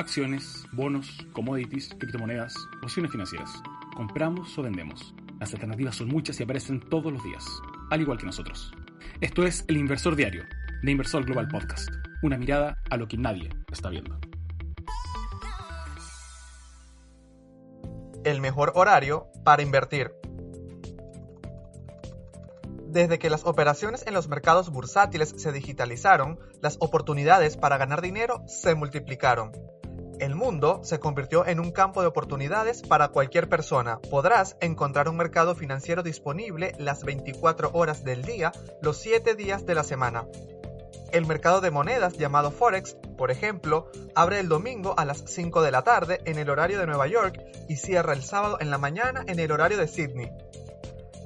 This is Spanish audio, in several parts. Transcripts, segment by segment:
acciones, bonos, commodities, criptomonedas, opciones financieras. Compramos o vendemos. Las alternativas son muchas y aparecen todos los días, al igual que nosotros. Esto es El Inversor Diario, de Inversor Global Podcast. Una mirada a lo que nadie está viendo. El mejor horario para invertir. Desde que las operaciones en los mercados bursátiles se digitalizaron, las oportunidades para ganar dinero se multiplicaron. El mundo se convirtió en un campo de oportunidades para cualquier persona. Podrás encontrar un mercado financiero disponible las 24 horas del día, los 7 días de la semana. El mercado de monedas llamado Forex, por ejemplo, abre el domingo a las 5 de la tarde en el horario de Nueva York y cierra el sábado en la mañana en el horario de Sydney.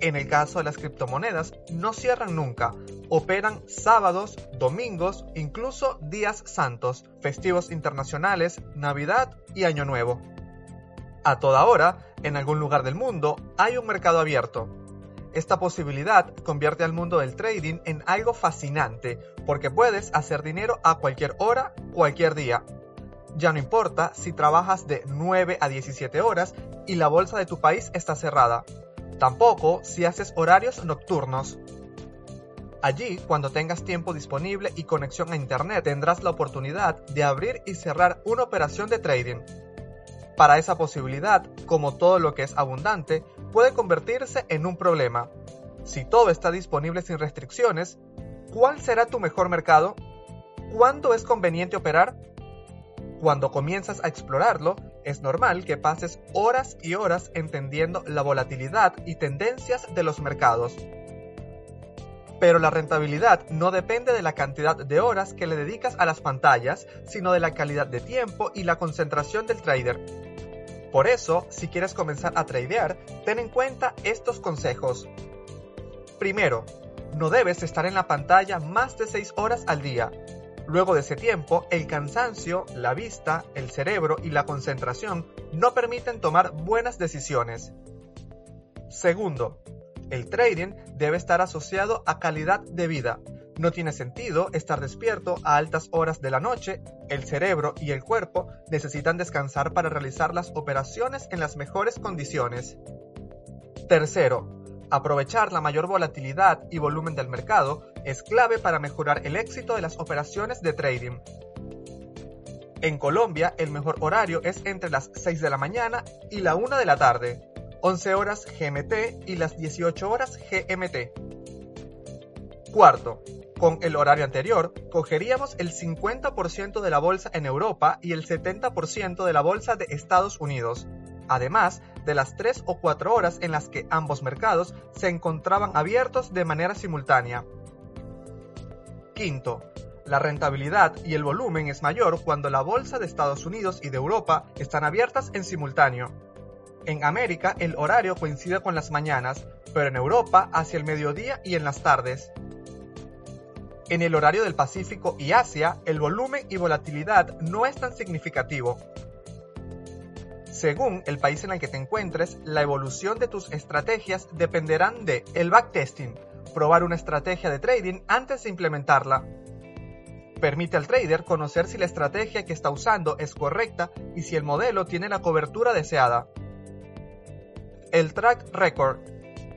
En el caso de las criptomonedas, no cierran nunca, operan sábados, domingos, incluso días santos, festivos internacionales, Navidad y Año Nuevo. A toda hora, en algún lugar del mundo, hay un mercado abierto. Esta posibilidad convierte al mundo del trading en algo fascinante, porque puedes hacer dinero a cualquier hora, cualquier día. Ya no importa si trabajas de 9 a 17 horas y la bolsa de tu país está cerrada Tampoco si haces horarios nocturnos. Allí, cuando tengas tiempo disponible y conexión a Internet, tendrás la oportunidad de abrir y cerrar una operación de trading. Para esa posibilidad, como todo lo que es abundante, puede convertirse en un problema. Si todo está disponible sin restricciones, ¿cuál será tu mejor mercado? ¿Cuándo es conveniente operar? Cuando comienzas a explorarlo, es normal que pases horas y horas entendiendo la volatilidad y tendencias de los mercados. Pero la rentabilidad no depende de la cantidad de horas que le dedicas a las pantallas, sino de la calidad de tiempo y la concentración del trader. Por eso, si quieres comenzar a tradear, ten en cuenta estos consejos. Primero, no debes estar en la pantalla más de 6 horas al día, Luego de ese tiempo, el cansancio, la vista, el cerebro y la concentración no permiten tomar buenas decisiones. Segundo, el trading debe estar asociado a calidad de vida. No tiene sentido estar despierto a altas horas de la noche, el cerebro y el cuerpo necesitan descansar para realizar las operaciones en las mejores condiciones. Tercero, Aprovechar la mayor volatilidad y volumen del mercado es clave para mejorar el éxito de las operaciones de trading. En Colombia, el mejor horario es entre las 6 de la mañana y la 1 de la tarde, 11 horas GMT y las 18 horas GMT. Cuarto, con el horario anterior, cogeríamos el 50% de la bolsa en Europa y el 70% de la bolsa de Estados Unidos, además de las 3 o 4 horas en las que ambos mercados se encontraban abiertos de manera simultánea. Quinto, la rentabilidad y el volumen es mayor cuando la bolsa de Estados Unidos y de Europa están abiertas en simultáneo. En América el horario coincide con las mañanas, pero en Europa hacia el mediodía y en las tardes. En el horario del Pacífico y Asia, el volumen y volatilidad no es tan significativo, según el país en el que te encuentres, la evolución de tus estrategias dependerán de el backtesting, probar una estrategia de trading antes de implementarla. Permite al trader conocer si la estrategia que está usando es correcta y si el modelo tiene la cobertura deseada. El track record.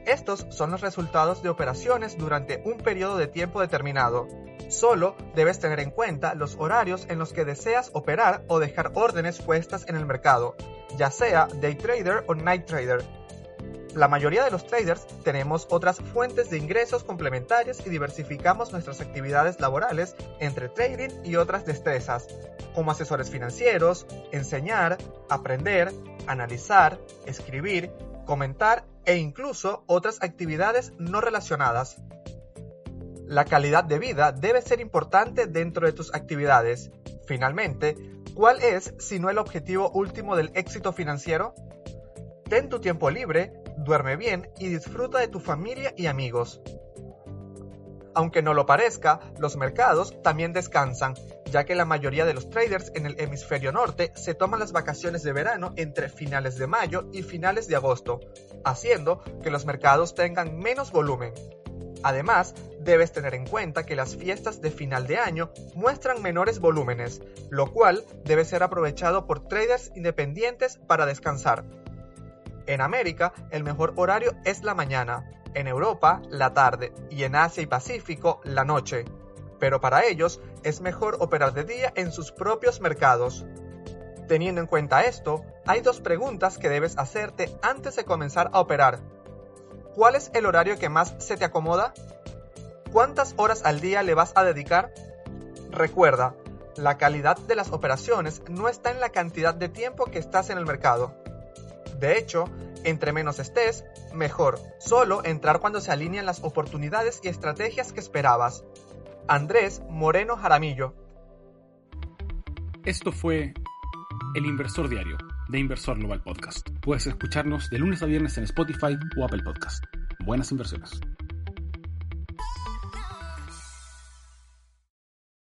Estos son los resultados de operaciones durante un periodo de tiempo determinado. Solo debes tener en cuenta los horarios en los que deseas operar o dejar órdenes puestas en el mercado, ya sea day trader o night trader. La mayoría de los traders tenemos otras fuentes de ingresos complementarias y diversificamos nuestras actividades laborales entre trading y otras destrezas, como asesores financieros, enseñar, aprender, analizar, escribir, comentar e incluso otras actividades no relacionadas. La calidad de vida debe ser importante dentro de tus actividades. Finalmente, ¿cuál es si no el objetivo último del éxito financiero? Ten tu tiempo libre, duerme bien y disfruta de tu familia y amigos. Aunque no lo parezca, los mercados también descansan, ya que la mayoría de los traders en el hemisferio norte se toman las vacaciones de verano entre finales de mayo y finales de agosto, haciendo que los mercados tengan menos volumen. Además, debes tener en cuenta que las fiestas de final de año muestran menores volúmenes, lo cual debe ser aprovechado por traders independientes para descansar. En América, el mejor horario es la mañana, en Europa, la tarde y en Asia y Pacífico, la noche. Pero para ellos es mejor operar de día en sus propios mercados. Teniendo en cuenta esto, hay dos preguntas que debes hacerte antes de comenzar a operar. ¿Cuál es el horario que más se te acomoda? ¿Cuántas horas al día le vas a dedicar? Recuerda, la calidad de las operaciones no está en la cantidad de tiempo que estás en el mercado. De hecho, entre menos estés, mejor. Solo entrar cuando se alinean las oportunidades y estrategias que esperabas. Andrés Moreno Jaramillo. Esto fue El Inversor Diario de Inversor Global Podcast. Puedes escucharnos de lunes a viernes en Spotify o Apple Podcast. Buenas inversiones.